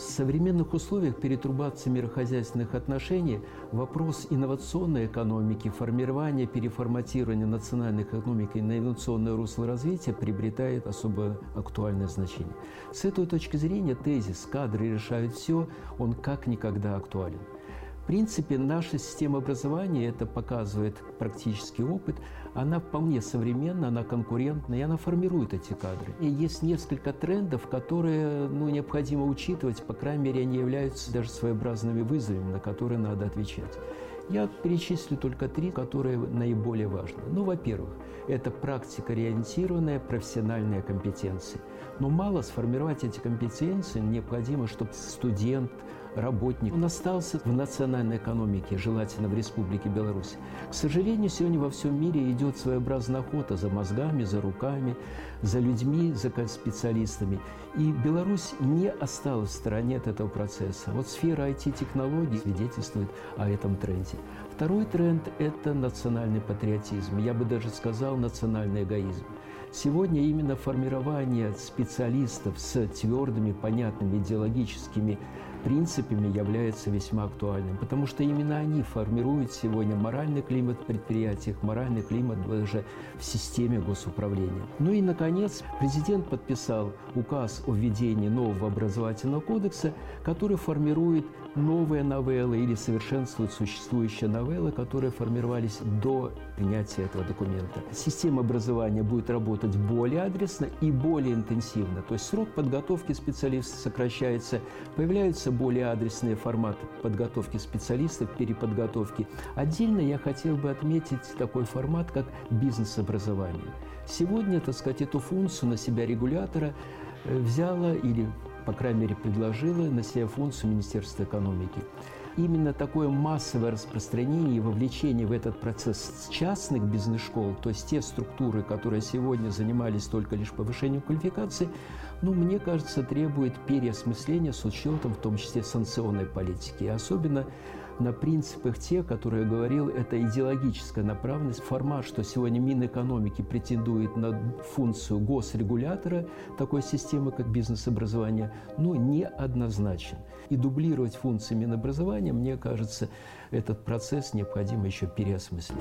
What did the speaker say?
современных условиях перетрубации мирохозяйственных отношений вопрос инновационной экономики, формирования, переформатирования национальной экономики на инновационное русло развития приобретает особо актуальное значение. С этой точки зрения тезис «кадры решают все» он как никогда актуален. Принципе, наша система образования, это показывает практический опыт, она вполне современна, она конкурентна, и она формирует эти кадры. И есть несколько трендов, которые ну, необходимо учитывать, по крайней мере, они являются даже своеобразными вызовами, на которые надо отвечать. Я перечислю только три, которые наиболее важны. Ну, во-первых, это практикоориентированная профессиональная компетенция. Но мало сформировать эти компетенции необходимо, чтобы студент, работник. Он остался в национальной экономике, желательно в Республике Беларусь. К сожалению, сегодня во всем мире идет своеобразная охота за мозгами, за руками, за людьми, за специалистами. И Беларусь не осталась в стороне от этого процесса. Вот сфера IT-технологий свидетельствует о этом тренде. Второй тренд – это национальный патриотизм. Я бы даже сказал национальный эгоизм. Сегодня именно формирование специалистов с твердыми, понятными идеологическими принципами является весьма актуальным, потому что именно они формируют сегодня моральный климат в предприятиях, моральный климат даже в системе госуправления. Ну и, наконец, президент подписал указ о введении нового образовательного кодекса, который формирует новые новеллы или совершенствует существующие новеллы, которые формировались до принятия этого документа. Система образования будет работать более адресно и более интенсивно. То есть срок подготовки специалистов сокращается, появляются более адресные форматы подготовки специалистов, переподготовки. Отдельно я хотел бы отметить такой формат, как бизнес-образование. Сегодня, так сказать, эту функцию на себя регулятора э, взяла или по крайней мере, предложила на себя функцию Министерства экономики. Именно такое массовое распространение и вовлечение в этот процесс частных бизнес-школ, то есть те структуры, которые сегодня занимались только лишь повышением квалификации, ну, мне кажется, требует переосмысления с учетом в том числе санкционной политики. И особенно на принципах тех, которые я говорил, это идеологическая направленность, формат, что сегодня Минэкономики претендует на функцию госрегулятора такой системы, как бизнес-образование, но неоднозначен. И дублировать функции Минобразования, мне кажется, этот процесс необходимо еще переосмыслить.